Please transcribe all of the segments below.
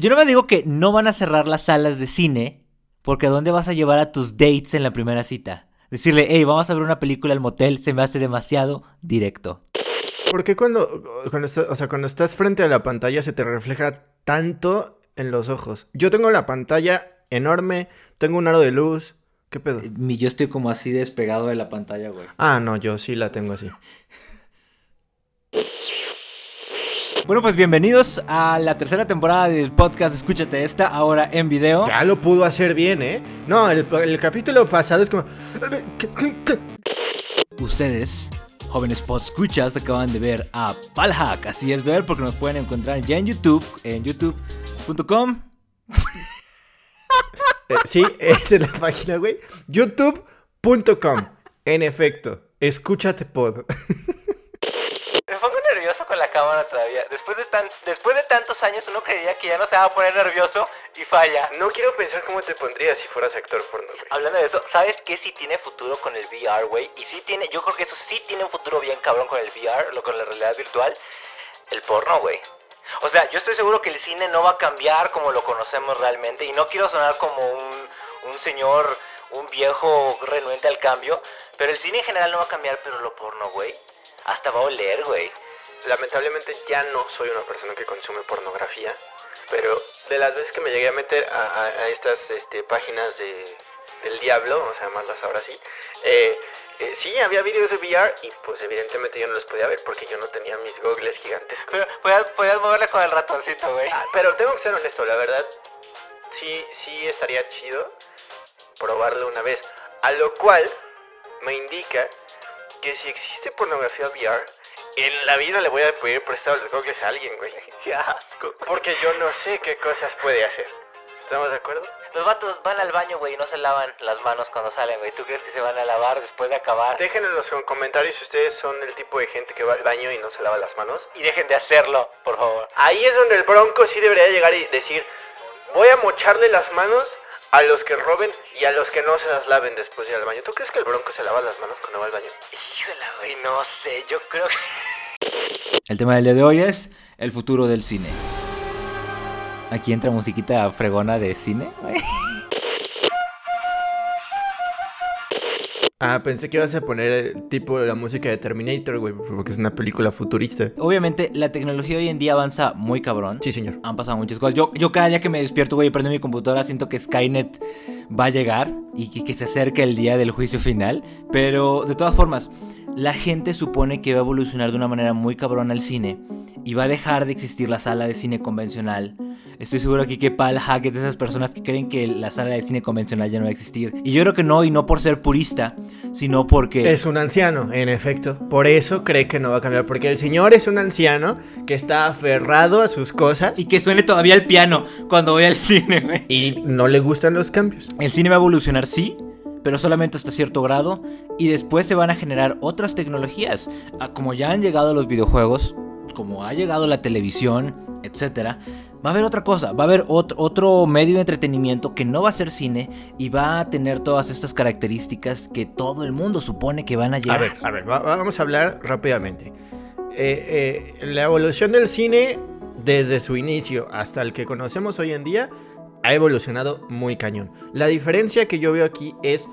Yo no me digo que no van a cerrar las salas de cine, porque ¿a dónde vas a llevar a tus dates en la primera cita? Decirle, hey, vamos a ver una película al motel, se me hace demasiado directo. ¿Por qué cuando, cuando, estás, o sea, cuando estás frente a la pantalla se te refleja tanto en los ojos? Yo tengo la pantalla enorme, tengo un aro de luz. ¿Qué pedo? Yo estoy como así despegado de la pantalla, güey. Ah, no, yo sí la tengo así. Bueno, pues bienvenidos a la tercera temporada del podcast Escúchate esta, ahora en video. Ya lo pudo hacer bien, ¿eh? No, el, el capítulo pasado es como... Ustedes, jóvenes escuchas acaban de ver a Palhack. Así es ver porque nos pueden encontrar ya en YouTube, en youtube.com. Eh, sí, esa es la página, güey. youtube.com. En efecto, escúchate pod. cámara todavía. Después de, tan, después de tantos años uno creía que ya no se va a poner nervioso y falla. No quiero pensar cómo te pondrías si fueras actor porno, Hablando de eso, ¿sabes qué sí tiene futuro con el VR, güey? Y sí tiene, yo creo que eso sí tiene un futuro bien cabrón con el VR, lo con la realidad virtual. El porno, güey. O sea, yo estoy seguro que el cine no va a cambiar como lo conocemos realmente. Y no quiero sonar como un, un señor, un viejo renuente al cambio. Pero el cine en general no va a cambiar, pero lo porno, güey. Hasta va a oler, güey lamentablemente ya no soy una persona que consume pornografía, pero de las veces que me llegué a meter a, estas este, páginas de, del diablo, vamos a llamarlas ahora sí, eh, eh, sí, había vídeos de VR y pues evidentemente yo no los podía ver porque yo no tenía mis gogles gigantes. Pero podías, moverle con el ratoncito, güey. Ah, pero tengo que ser honesto, la verdad, sí, sí estaría chido probarlo una vez. A lo cual me indica que si existe pornografía VR, en la vida le voy a pedir prestado los gogles a alguien, güey. Qué asco. Porque yo no sé qué cosas puede hacer. ¿Estamos de acuerdo? Los vatos van al baño, güey, y no se lavan las manos cuando salen, güey. ¿Tú crees que se van a lavar después de acabar? Déjenme en los comentarios si ustedes son el tipo de gente que va al baño y no se lava las manos. Y dejen de hacerlo, por favor. Ahí es donde el bronco sí debería llegar y decir, voy a mocharle las manos a los que roben y a los que no se las laven después de ir al baño. ¿Tú crees que el bronco se lava las manos cuando va al baño? Híjole, güey, no sé, yo creo que... El tema del día de hoy es el futuro del cine. Aquí entra musiquita fregona de cine. Ah, pensé que ibas a poner eh, tipo la música de Terminator, güey, porque es una película futurista. Obviamente, la tecnología hoy en día avanza muy cabrón. Sí, señor. Han pasado muchas cosas. Yo, yo cada día que me despierto, güey, y prendo mi computadora, siento que Skynet va a llegar y que, que se acerca el día del juicio final. Pero, de todas formas, la gente supone que va a evolucionar de una manera muy cabrona el cine y va a dejar de existir la sala de cine convencional. Estoy seguro aquí que Paul Hack es de esas personas que creen que la sala de cine convencional ya no va a existir. Y yo creo que no, y no por ser purista, sino porque... Es un anciano, en efecto. Por eso cree que no va a cambiar. Porque el señor es un anciano que está aferrado a sus cosas. Y que suene todavía el piano cuando voy al cine, güey. Y no le gustan los cambios. El cine va a evolucionar, sí, pero solamente hasta cierto grado y después se van a generar otras tecnologías, como ya han llegado los videojuegos, como ha llegado la televisión, etcétera. Va a haber otra cosa, va a haber otro, medio de entretenimiento que no va a ser cine y va a tener todas estas características que todo el mundo supone que van a llegar. A ver, a ver, vamos a hablar rápidamente. Eh, eh, la evolución del cine desde su inicio hasta el que conocemos hoy en día ha evolucionado muy cañón. La diferencia que yo veo aquí es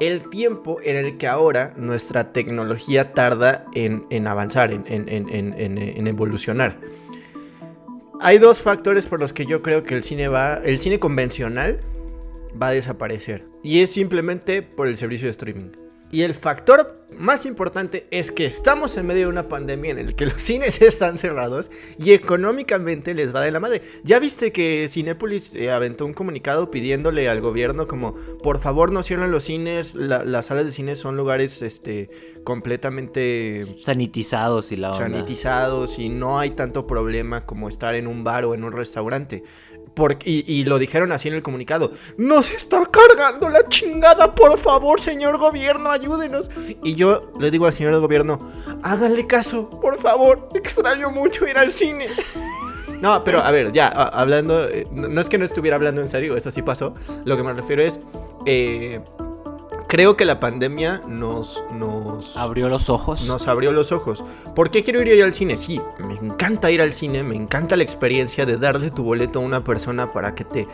el tiempo en el que ahora nuestra tecnología tarda en, avanzar, en, evolucionar. Hay dos factores por los que yo creo que el cine va, el cine convencional va a desaparecer. Y es simplemente por el servicio de streaming. Y el factor más importante es que estamos en medio de una pandemia en el que los cines están cerrados y económicamente les va de la madre. Ya viste que Cinépolis eh, aventó un comunicado pidiéndole al gobierno como por favor no cierren los cines, las salas de cines son lugares este completamente sanitizados y la sanitizados y no hay tanto problema como estar en un bar o en un restaurante y, lo dijeron así en el comunicado. Nos está cargando la chingada, por favor, señor gobierno, ayúdenos. Y yo le digo al señor gobierno, háganle caso, por favor, extraño mucho ir al cine. No, pero a ver, ya, hablando, eh, no es que no estuviera hablando en serio, eso sí pasó. Lo que me refiero es, eh, creo que la pandemia nos, nos abrió los ojos. Nos abrió los ojos. ¿Por qué quiero ir al cine? Sí, me encanta ir al cine, me encanta la experiencia de darle tu boleto a una persona para que te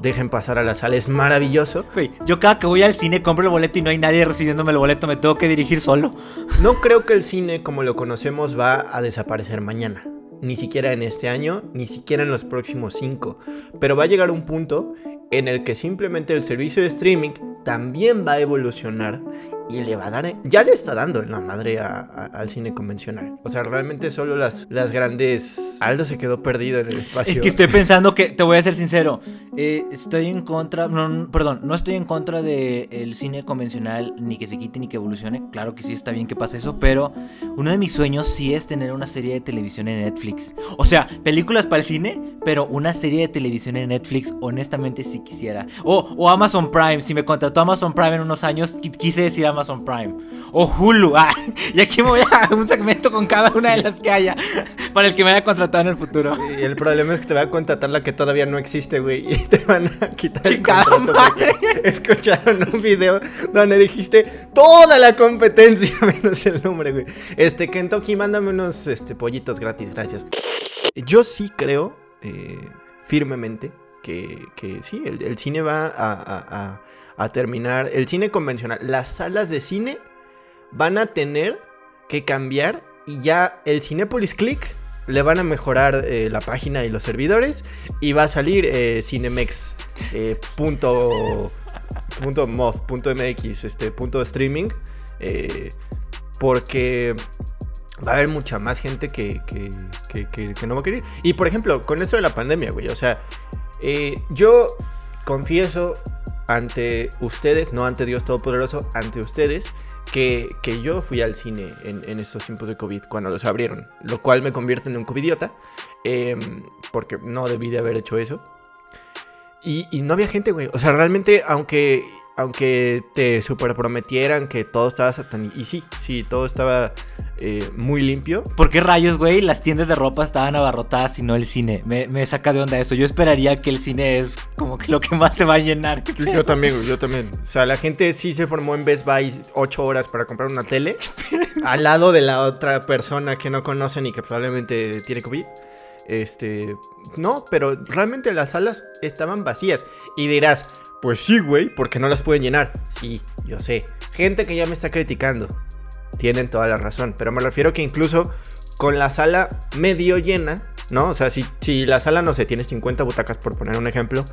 dejen pasar a la sala. Es maravilloso. yo cada que voy al cine compro el boleto y no hay nadie recibiéndome el boleto, me tengo que dirigir solo. No creo que el cine como lo conocemos va a desaparecer mañana ni siquiera en este año, ni siquiera en los próximos cinco. Pero va a llegar un punto en el que simplemente el servicio de streaming también va a evolucionar y le va a dar, ya le está dando en la madre al cine convencional. O sea, realmente solo las, las grandes... Aldo se quedó perdido en el espacio. Es que estoy pensando que, te voy a ser sincero, eh, estoy en contra, no, perdón, no estoy en contra del cine convencional, ni que se quite ni que evolucione. Claro que sí está bien que pase eso, pero uno de mis sueños sí es tener una serie de televisión en Netflix. O sea, películas para el cine, pero una serie de televisión en Netflix, honestamente sí quisiera. O, o Amazon Prime, si me contrató Amazon Prime en unos años, quise decir Amazon Prime. O Hulu. Ah, y aquí me voy a un segmento con cada una de las que haya. Para el que me haya contratado en el futuro. Y el problema es que te voy a contratar la que todavía no existe, güey. Y te van a quitar el contrato madre. escucharon un video donde dijiste toda la competencia menos el nombre, güey. Este, Kentucky, mándame unos este, pollitos gratis, gracias. Yo sí creo eh, firmemente que, que sí, el, cine va a, a terminar, el cine convencional, las salas de cine van a tener que cambiar y ya el Cinepolis Click le van a mejorar eh, la página y los servidores y va a salir eh, eh, punto, punto punto mx, este punto streaming porque va a haber mucha más gente que, que, que, no va a querer. Y por ejemplo, con esto de la pandemia, güey, o sea, yo confieso ante ustedes, no ante Dios Todopoderoso, ante ustedes, que, que yo fui al cine en, estos tiempos de COVID cuando los abrieron, lo cual me convierte en un covidiota, em, porque no debí de haber hecho eso. Y, no había gente, güey. O sea, realmente, aunque aunque te super prometieran que todo estaba satanizado. Y sí, sí, todo estaba eh, muy limpio. ¿Por qué rayos, güey? Las tiendas de ropa estaban abarrotadas y no el cine. Me, saca de onda eso. Yo esperaría que el cine es como que lo que más se va a llenar. Yo, también, güey, yo también. O sea, la gente sí se formó en Best Buy ocho horas para comprar una tele. al lado de la otra persona que no conocen y que probablemente tiene COVID. Este, no, pero realmente las salas estaban vacías. Y dirás, pues sí, güey, porque no las pueden llenar. Sí, yo sé. Gente que ya me está criticando. Tienen toda la razón. Pero me refiero que incluso con la sala medio llena, ¿no? O sea, si, si la sala, no sé, tiene 50 butacas, por poner un ejemplo,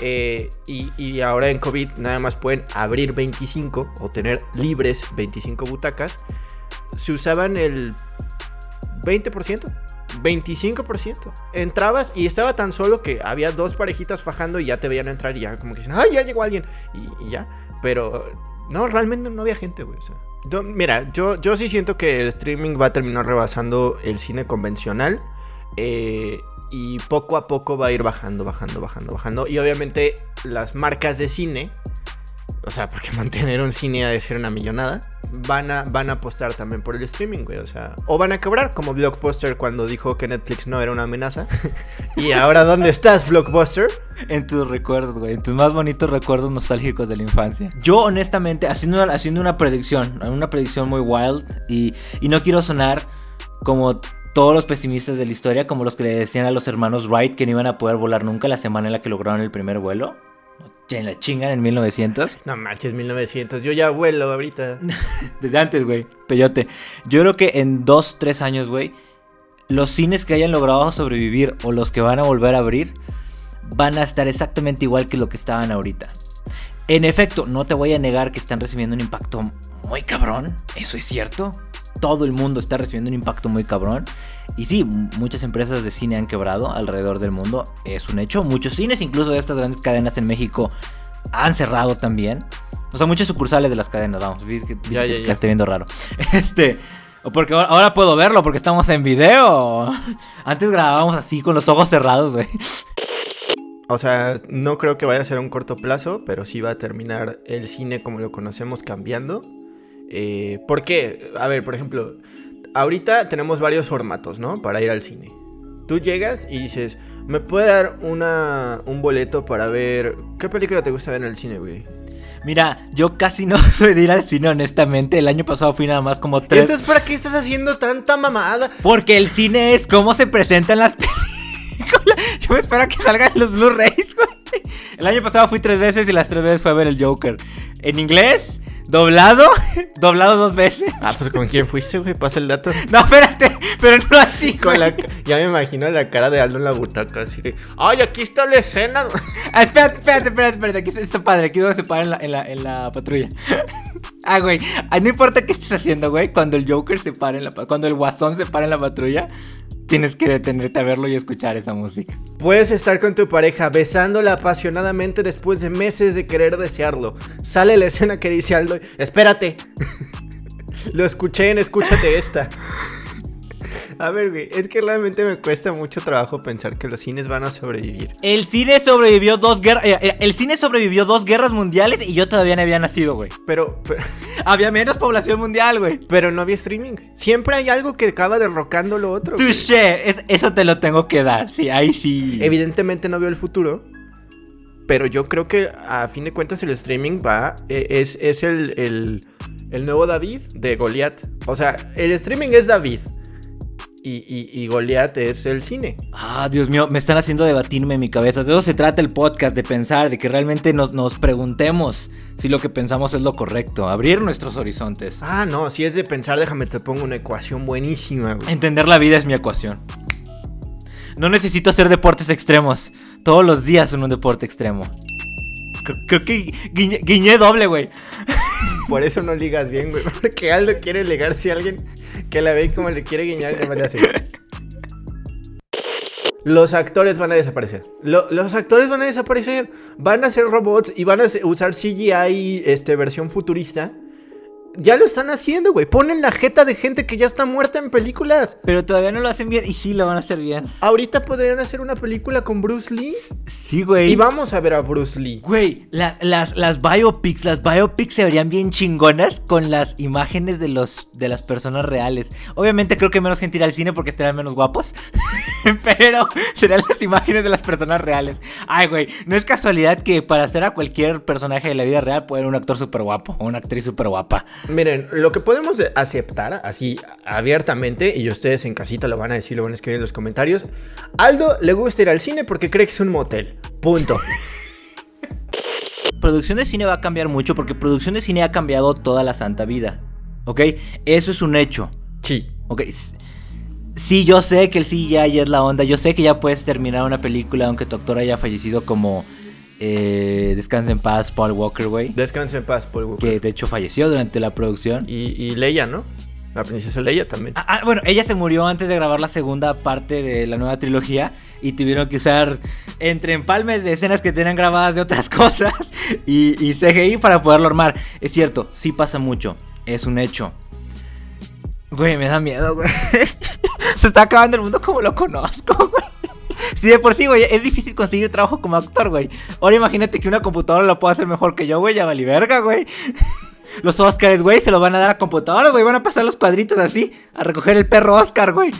eh, y, y, ahora en COVID nada más pueden abrir 25 o tener libres 25 butacas, se usaban el 20%. 25%. Entrabas y estaba tan solo que había dos parejitas fajando y ya te veían entrar y ya como que dicen, ¡ay, ya llegó alguien! Y, ya. Pero no, realmente no había gente, güey. mira, yo, yo sí siento que el streaming va a terminar rebasando el cine convencional. Eh, y poco a poco va a ir bajando, bajando, bajando, bajando. Y obviamente las marcas de cine o sea, porque mantener un cine ha de ser una millonada. Van a, van a apostar también por el streaming, güey. O sea, o van a quebrar como Blockbuster cuando dijo que Netflix no era una amenaza. y ahora, ¿dónde estás, Blockbuster? En tus recuerdos, güey. En tus más bonitos recuerdos nostálgicos de la infancia. Yo, honestamente, haciendo, haciendo una predicción, una predicción muy wild. Y, y no quiero sonar como todos los pesimistas de la historia, como los que le decían a los hermanos Wright que no iban a poder volar nunca la semana en la que lograron el primer vuelo en la chingan en 1900. No manches, 1900. Yo ya vuelo ahorita. Desde antes, güey. Peyote. Yo creo que en dos, tres años, güey, los cines que hayan logrado sobrevivir o los que van a volver a abrir van a estar exactamente igual que lo que estaban ahorita. En efecto, no te voy a negar que están recibiendo un impacto muy cabrón. Eso es cierto todo el mundo está recibiendo un impacto muy cabrón. Y sí, muchas empresas de cine han quebrado alrededor del mundo, es un hecho. Muchos cines, incluso de estas grandes cadenas en México, han cerrado también. O sea, muchas sucursales de las cadenas, vamos, ya, ya, ya. que esté viendo raro. Este, porque ahora puedo verlo porque estamos en video. Antes grabábamos así con los ojos cerrados, güey. O sea, no creo que vaya a ser a un corto plazo, pero sí va a terminar el cine como lo conocemos cambiando. Eh, ¿Por qué? A ver, por ejemplo, ahorita tenemos varios formatos, ¿no? Para ir al cine. Tú llegas y dices, ¿me puede dar una, un boleto para ver... ¿Qué película te gusta ver en el cine, güey? Mira, yo casi no soy de ir al cine, honestamente. El año pasado fui nada más como tres. Entonces, ¿para qué estás haciendo tanta mamada? Porque el cine es cómo se presentan las películas. Yo me espero que salgan los Blu-rays, güey. El año pasado fui tres veces y las tres veces fue a ver el Joker. En inglés, doblado, doblado dos veces. Ah, pues ¿con quién fuiste, güey? Pasa el dato. No, espérate, pero no así, Con la, ya me imagino la cara de Aldo en la butaca, así de, ¡ay, aquí está la escena! Ah, espérate, espérate, espérate, espérate. Aquí está, padre. Aquí donde se para en la, en la, en la patrulla. ah, güey. ah, no importa qué estés haciendo, güey. Cuando el Joker se para en la Cuando el Guasón se para en la patrulla, tienes que detenerte a verlo y escuchar esa música. Puedes estar con tu pareja besándola apasionadamente después de meses de querer desearlo. Sale la escena que dice Aldo, espérate. Lo escuché en Escúchate esta. A ver, güey, es que realmente me cuesta mucho trabajo pensar que los cines van a sobrevivir. El cine sobrevivió dos guerras. eh, eh, el cine sobrevivió dos guerras mundiales y yo todavía no había nacido, güey. Pero, pero, Había menos población mundial, güey. pero no había streaming. Siempre hay algo que acaba derrocando lo otro. Touché. Es- eso te lo tengo que dar. Sí, ahí sí. Evidentemente no veo el futuro. Pero yo creo que a fin de cuentas el streaming va. eh, Es, es el, el, el nuevo David de Goliath. O sea, el streaming es David. Y, y, y Goliath es el cine. Ah, Dios mío, me están haciendo debatirme en mi cabeza. De eso se trata el podcast, de pensar, de que realmente nos, nos preguntemos si lo que pensamos es lo correcto. Abrir nuestros horizontes. Ah, no, si es de pensar, déjame te pongo una ecuación buenísima, güey. Entender la vida es mi ecuación. No necesito hacer deportes extremos. Todos los días en un deporte extremo. Creo, creo que guiñé, guiñé doble, güey. Por eso no ligas bien, güey. Porque Aldo quiere ligar si alguien que la ve como le quiere guiñar, le vale así. Los actores van a desaparecer. Lo- los actores van a desaparecer. Van a ser robots y van a usar CGI este, versión futurista. Ya lo están haciendo, güey. Ponen la jeta de gente que ya está muerta en películas. Pero todavía no lo hacen bien y sí lo van a hacer bien. Ahorita podrían hacer una película con Bruce Lee. Sí, güey. Y vamos a ver a Bruce Lee. Güey, la- las, las biopics, las biopics se verían bien chingonas con las imágenes de los de las personas reales. Obviamente creo que menos gente irá al cine porque estarían menos guapos. Pero serían las imágenes de las personas reales. Ay, güey, no es casualidad que para hacer a cualquier personaje de la vida real puede un actor súper guapo o una actriz súper guapa. Miren, lo que podemos aceptar así abiertamente, y ustedes en casita lo van a decir, lo van a escribir en los comentarios. Aldo le gusta ir al cine porque cree que es un motel. Punto. Producción de cine va a cambiar mucho porque producción de cine ha cambiado toda la santa vida. ¿Ok? Eso es un hecho. Sí. Ok. Sí, yo sé que el CGI es la onda. Yo sé que ya puedes terminar una película aunque tu actor haya fallecido como eh, Descansa en paz, Paul Walker, güey. Descanse en paz, Paul Walker. Que de hecho falleció durante la producción. Y, y Leia, ¿no? La princesa Leia también. Ah, ah, bueno, ella se murió antes de grabar la segunda parte de la nueva trilogía y tuvieron que usar entre empalmes de escenas que tenían grabadas de otras cosas y, y CGI para poderlo armar. Es cierto, sí pasa mucho, es un hecho. Güey, me da miedo, güey. se está acabando el mundo como lo conozco, güey. Si de por sí, güey, es difícil conseguir trabajo como actor, güey. Ahora imagínate que una computadora lo pueda hacer mejor que yo, güey, ya vali verga, güey. Los Oscars, güey, se lo van a dar a computadoras, güey. Van a pasar los cuadritos así, a recoger el perro Oscar, güey.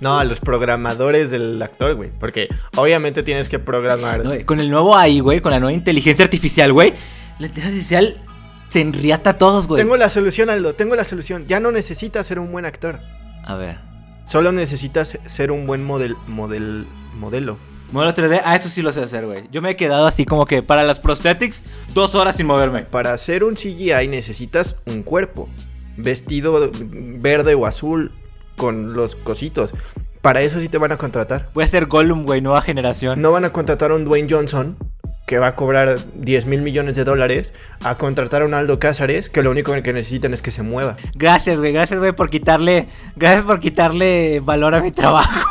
No, a los programadores del actor, güey. Porque obviamente tienes que programar. No, con el nuevo AI, güey, con la nueva inteligencia artificial, güey. La inteligencia artificial se enriata a todos, güey. Tengo la solución, Aldo. Tengo la solución. Ya no necesitas ser un buen actor. A ver. Solo necesitas ser un buen model, model, modelo. Modelo 3D, ah, eso sí lo sé hacer, güey. Yo me he quedado así como que para las prosthetics, dos horas sin moverme. Para hacer un CGI necesitas un cuerpo. Vestido verde o azul con los cositos. Para eso sí te van a contratar. Voy a ser Gollum, güey, nueva generación. No van a contratar a un Dwayne Johnson que va a cobrar 10 mil millones de dólares a contratar a un Aldo Cázares que lo único que necesitan es que se mueva. Gracias, güey, gracias, güey, por quitarle. Gracias por quitarle valor a mi trabajo.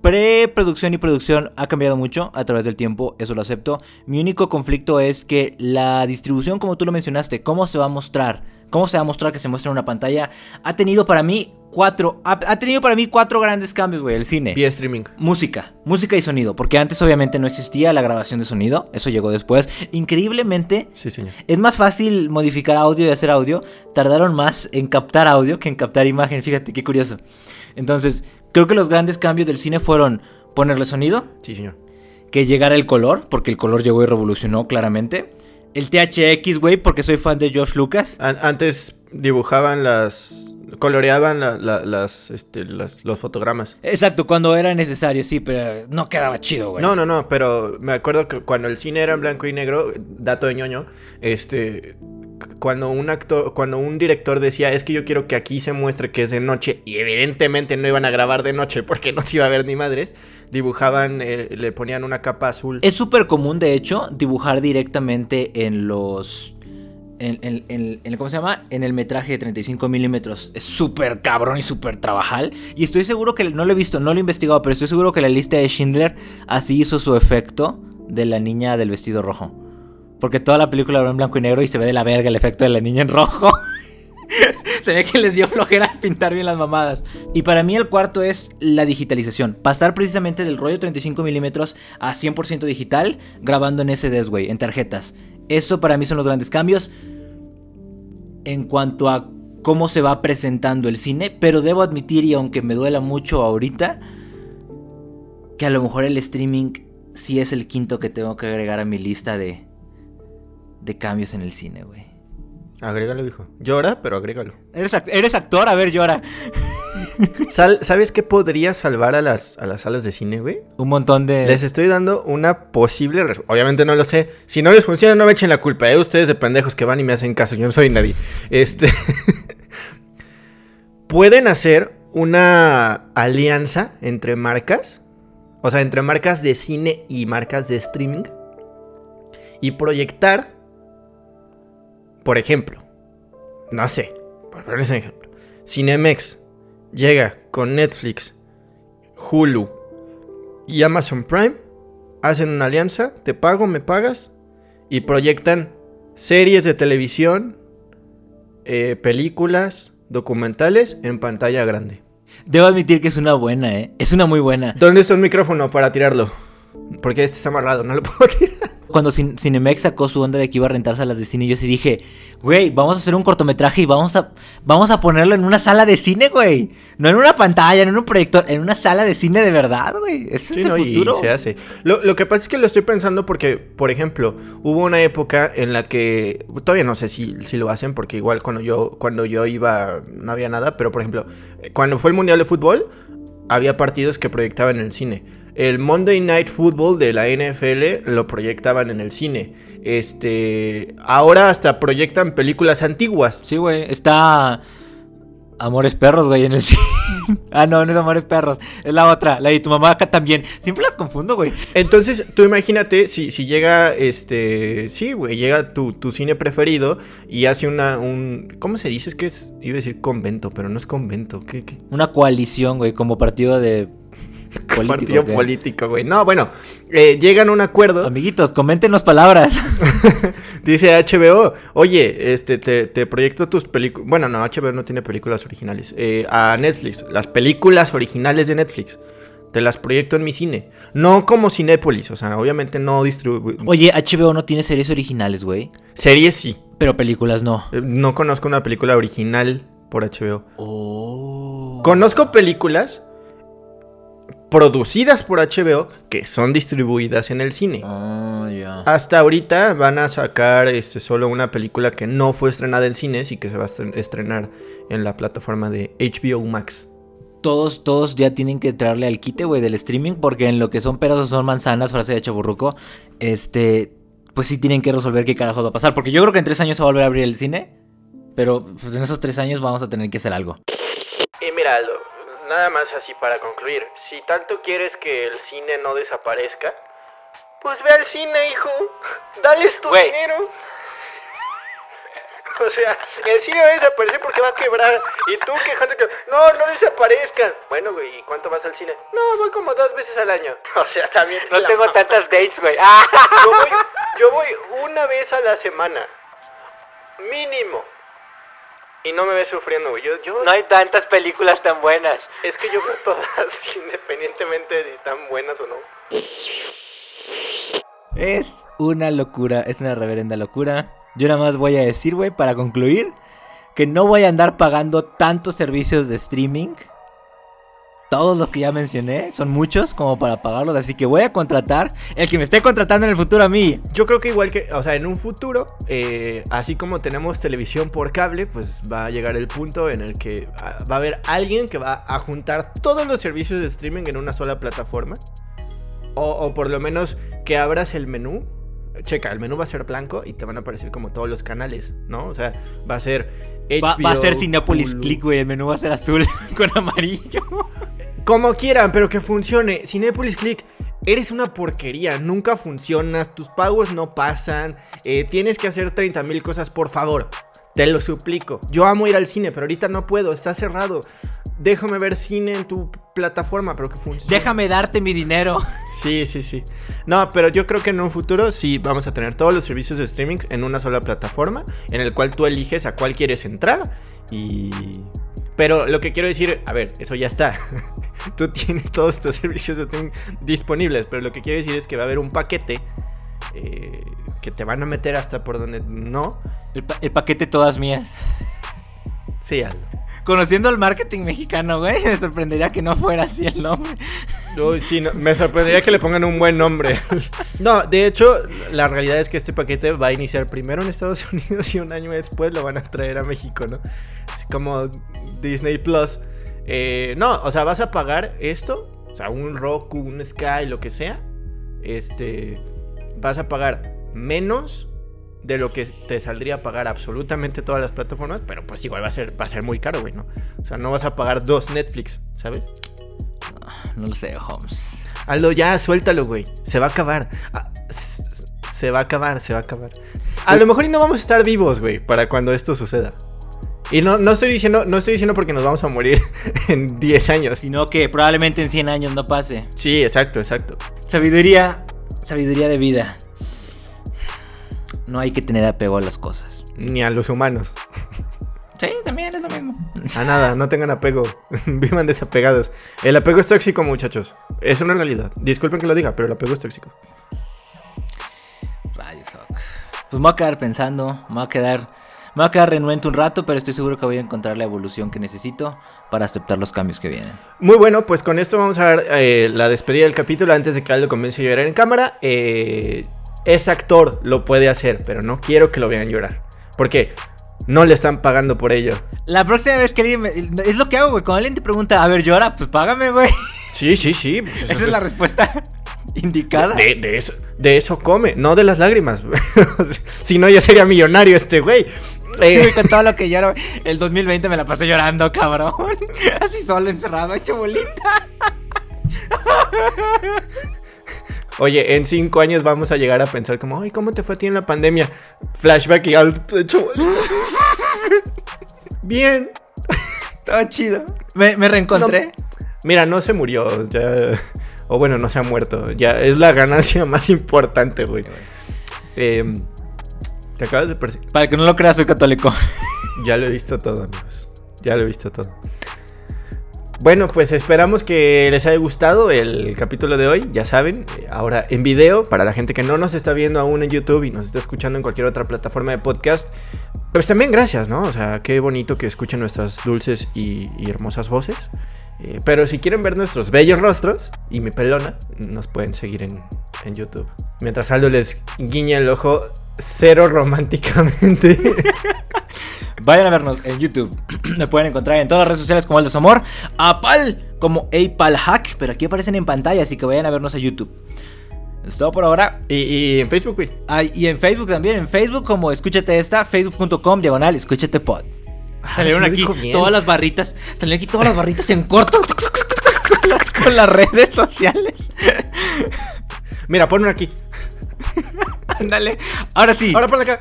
Preproducción y producción ha cambiado mucho a través del tiempo, eso lo acepto. Mi único conflicto es que la distribución, como tú lo mencionaste, cómo se va a mostrar, cómo se va a mostrar que se muestra en una pantalla, ha tenido para mí cuatro, ha, ha tenido para mí cuatro grandes cambios, güey, el cine. Vía streaming. Música, música y sonido, porque antes obviamente no existía la grabación de sonido, eso llegó después. Increíblemente, Sí, señor. es más fácil modificar audio y hacer audio. Tardaron más en captar audio que en captar imagen. Fíjate qué curioso. Entonces, creo que los grandes cambios del cine fueron ponerle sonido, Sí, señor. que llegara el color, porque el color llegó y revolucionó claramente. El THX, güey, porque soy fan de George Lucas. An- antes dibujaban las. Coloreaban la- la- las, este, las- los fotogramas. Exacto, cuando era necesario, sí, pero no quedaba chido, güey. No, no, no, pero me acuerdo que cuando el cine era en blanco y negro, dato de ñoño, este. Cuando un actor, cuando un director decía, es que yo quiero que aquí se muestre que es de noche, y evidentemente no iban a grabar de noche porque no se iba a ver ni madres, dibujaban, eh, le ponían una capa azul. Es súper común, de hecho, dibujar directamente en los. En, en- ¿Cómo se llama? En el metraje de 35 milímetros. Es súper cabrón y súper trabajal. Y estoy seguro que. No lo he visto, no lo he investigado, pero estoy seguro que la lista de Schindler así hizo su efecto de la niña del vestido rojo. Porque toda la película va en blanco y negro y se ve de la verga el efecto de la niña en rojo. se ve que les dio flojera pintar bien las mamadas. Y para mí el cuarto es la digitalización. Pasar precisamente del rollo 35 milímetros a 100% digital grabando en SDs, güey, en tarjetas. Eso para mí son los grandes cambios en cuanto a cómo se va presentando el cine. Pero debo admitir, y aunque me duela mucho ahorita, que a lo mejor el streaming sí es el quinto que tengo que agregar a mi lista de, de cambios en el cine, güey. Agrégalo, hijo. Llora, pero agrégalo. ¿Eres, act- eres actor, a ver, llora. Sal- ¿Sabes qué podría salvar a las, a las salas de cine, güey? Un montón de... Les estoy dando una posible... Obviamente no lo sé. Si no les funciona, no me echen la culpa. ¿eh? Ustedes de pendejos que van y me hacen caso. Yo no soy nadie. Este... Pueden hacer una alianza entre marcas. O sea, entre marcas de cine y marcas de streaming. Y proyectar... Por ejemplo. No sé. Por ejemplo. Cinemex llega con Netflix, Hulu y Amazon Prime, hacen una alianza, te pago, me pagas, y proyectan series de televisión, eh, películas, documentales en pantalla grande. Debo admitir que es una buena, ¿eh? Es una muy buena. ¿Dónde está un micrófono para tirarlo? Porque este está amarrado, no lo puedo tirar. Cuando Cin- Cinemex sacó su onda de que iba a rentar salas de cine, yo sí dije, güey, vamos a hacer un cortometraje y vamos a, vamos a ponerlo en una sala de cine, güey. No en una pantalla, no en un proyector, en una sala de cine de verdad, güey. Sí, es no, el y futuro. se hace. Lo, lo que pasa es que lo estoy pensando porque, por ejemplo, hubo una época en la que todavía no sé si, si lo hacen porque igual cuando yo cuando yo iba no había nada, pero por ejemplo, eh, cuando fue el Mundial de Fútbol había partidos que proyectaban en el cine. El Monday Night Football de la NFL lo proyectaban en el cine. Este, ahora hasta proyectan películas antiguas. Sí, güey, está Amores Perros, güey, en el cine. Ah, no, no es Amores Perros, es la otra, la de tu mamá acá también. Siempre las confundo, güey. Entonces, tú imagínate si, si llega, este, sí, güey, llega tu, tu cine preferido y hace una, un, ¿cómo se dice? Es que es, iba a decir convento, pero no es convento, ¿qué, qué? Una coalición, güey, como partido de... político, Partido político, güey. No, bueno, eh, llegan a un acuerdo, Amiguitos, coméntenos palabras. dice HBO, oye, este, te, te proyecto tus películas, bueno, no, HBO no tiene películas originales, eh, a Netflix, las películas originales de Netflix. Te las proyecto en mi cine. No como Cinépolis, o sea, obviamente no distribuyo. Oye, HBO no tiene series originales, güey. Series sí. Pero películas no. Eh, No conozco una película original por HBO. Oh. Conozco películas producidas por HBO que son distribuidas en el cine. Ah. Hasta ahorita van a sacar este, solo una película que no fue estrenada en cines y que se va a estre- estrenar en la plataforma de HBO Max. Todos, todos ya tienen que entrarle al quite, güey, del streaming, porque en lo que son peras o son manzanas, frase de chaburruco, este, pues sí tienen que resolver qué carajo va a pasar. Porque yo creo que en tres años se va a volver a abrir el cine, pero pues, en esos tres años vamos a tener que hacer algo. Y mira, lo- nada más así para concluir. Si tanto quieres que el cine no desaparezca, pues ve al cine, hijo. Dales tu Güey. dinero. O sea, el cine va a desaparecer porque va a quebrar. Y tú quejándote que no, no desaparezcan. Bueno, güey, ¿y cuánto vas al cine? No, voy como dos veces al año. O sea, también. No la tengo mamá. tantas dates, güey. ¡Ah! Yo voy, yo voy una vez a la semana. Mínimo. Y no me ves sufriendo, güey. Yo, yo, No hay tantas películas tan buenas. es que yo veo todas, independientemente de si están buenas o no. Es una locura, es una reverenda locura. Yo nada más voy a decir, güey, para concluir, que no voy a andar pagando tantos servicios de streaming todos los que ya mencioné, son muchos como para pagarlos, así que voy a contratar el que me esté contratando en el futuro a mí. Yo creo que igual que, o sea, en un futuro, eh, así como tenemos televisión por cable, pues va a llegar el punto en el que ah, va a haber alguien que va a juntar todos los servicios de streaming en una sola plataforma. O, o por lo menos que abras el menú. Checa, el menú va a ser blanco y te van a aparecer como todos los canales, ¿no? O sea, va a ser Va, va a ser Cinepolis. Click, güey. El menú va a ser azul con amarillo. Como quieran, pero que funcione. Cinepolis Click, eres una porquería. Nunca funcionas. Tus pagos no pasan. eh, tienes que hacer 30 mil cosas, por favor. Te lo suplico. Yo amo ir al cine, pero ahorita no puedo. Está cerrado. Déjame ver cine en tu plataforma, pero que funcione. Déjame darte mi dinero. Sí, sí, sí. No, pero yo creo que en un futuro sí vamos a tener todos los servicios de streaming en una sola plataforma, en el cual tú eliges a cuál quieres entrar y... Pero lo que quiero decir, a ver, eso ya está. tú tienes todos estos servicios de disponibles, pero lo que quiero decir es que va a haber un paquete eh, que te van a meter hasta por donde no. El, pa- el paquete todas mías. Sí, Aldo. Conociendo el marketing mexicano, güey, me sorprendería que no fuera así el nombre. Uy, sí, no, me sorprendería que le pongan un buen nombre. No, de hecho, la realidad es que este paquete va a iniciar primero en Estados Unidos y un año después lo van a traer a México, ¿no? Así como Disney Plus. Eh, no, o sea, vas a pagar esto, o sea, un Roku, un Sky, lo que sea. Este, vas a pagar menos de lo que te saldría a pagar absolutamente todas las plataformas, pero pues igual va a ser, va a ser muy caro, güey, ¿no? O sea, no vas a pagar dos Netflix, ¿sabes? No lo sé, Holmes. Aldo, ya, suéltalo, güey. Se va a acabar. Ah, se va a acabar, se va a acabar. A lo mejor y no vamos a estar vivos, güey, para cuando esto suceda. Y no, no estoy diciendo, no estoy diciendo porque nos vamos a morir en 10 años. Sino que probablemente en 100 años no pase. Sí, exacto, exacto. Sabiduría, sabiduría de vida. No hay que tener apego a las cosas. Ni a los humanos. Sí, también es lo mismo. A nada, no tengan apego. Vivan desapegados. El apego es tóxico, muchachos. Es una realidad. Disculpen que lo diga, pero el apego es tóxico. Rayos. Pues me voy a quedar pensando, me voy a quedar, me voy a quedar renuente un rato, pero estoy seguro que voy a encontrar la evolución que necesito para aceptar los cambios que vienen. Muy bueno, pues con esto vamos a dar eh, la despedida del capítulo antes de que Aldo comience a llorar en cámara. Eh, ese actor lo puede hacer, pero no quiero que lo vean llorar. Porque no le están pagando por ello. La próxima vez que alguien me... Es lo que hago, güey. Cuando alguien te pregunta, a ver, llora, pues págame, güey. Sí, sí, sí. pues Esa es la respuesta indicada. de, de eso, de eso come, no de las lágrimas. si no, ya sería millonario este güey. Eh, con todo lo que lloro, el 2020 me la pasé llorando, cabrón. Así solo, encerrado, hecho bolita. Oye, en cinco años vamos a llegar a pensar como, ay, ¿cómo te fue a ti en la pandemia? Flashback y hecho bolita. Bien. Todo chido. Me, me reencontré. Mira, no se murió, ya... O bueno, no se ha muerto. Ya es la ganancia más importante, güey. Eh, te acabas de percibir. Para que no lo crea, soy católico. Ya lo he visto todo, amigos. Ya lo he visto todo. Bueno, pues esperamos que les haya gustado el capítulo de hoy. Ya saben, ahora en video, para la gente que no nos está viendo aún en YouTube y nos está escuchando en cualquier otra plataforma de podcast, pues también gracias, ¿no? O sea, qué bonito que escuchen nuestras dulces y, y hermosas voces. Eh, pero si quieren ver nuestros bellos rostros y mi pelona, nos pueden seguir en, en YouTube. Mientras Aldo les guiña el ojo cero románticamente. Vayan a vernos en YouTube. Me pueden encontrar en todas las redes sociales como Aldo Amor. A Pal como Apal Hack. Pero aquí aparecen en pantalla, así que vayan a vernos a YouTube. Es todo por ahora. y, y en Facebook, güey. Ah, y en Facebook también. En Facebook como Escúchate Esta. Facebook.com diagonal Escúchate Pod. Ah, Salieron aquí todas las barritas. Salieron aquí todas las barritas en corto. con, las, redes sociales. Mira, ponlo aquí. Ándale. Ahora sí. Ahora ponlo acá.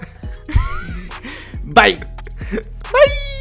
Bye. Bye.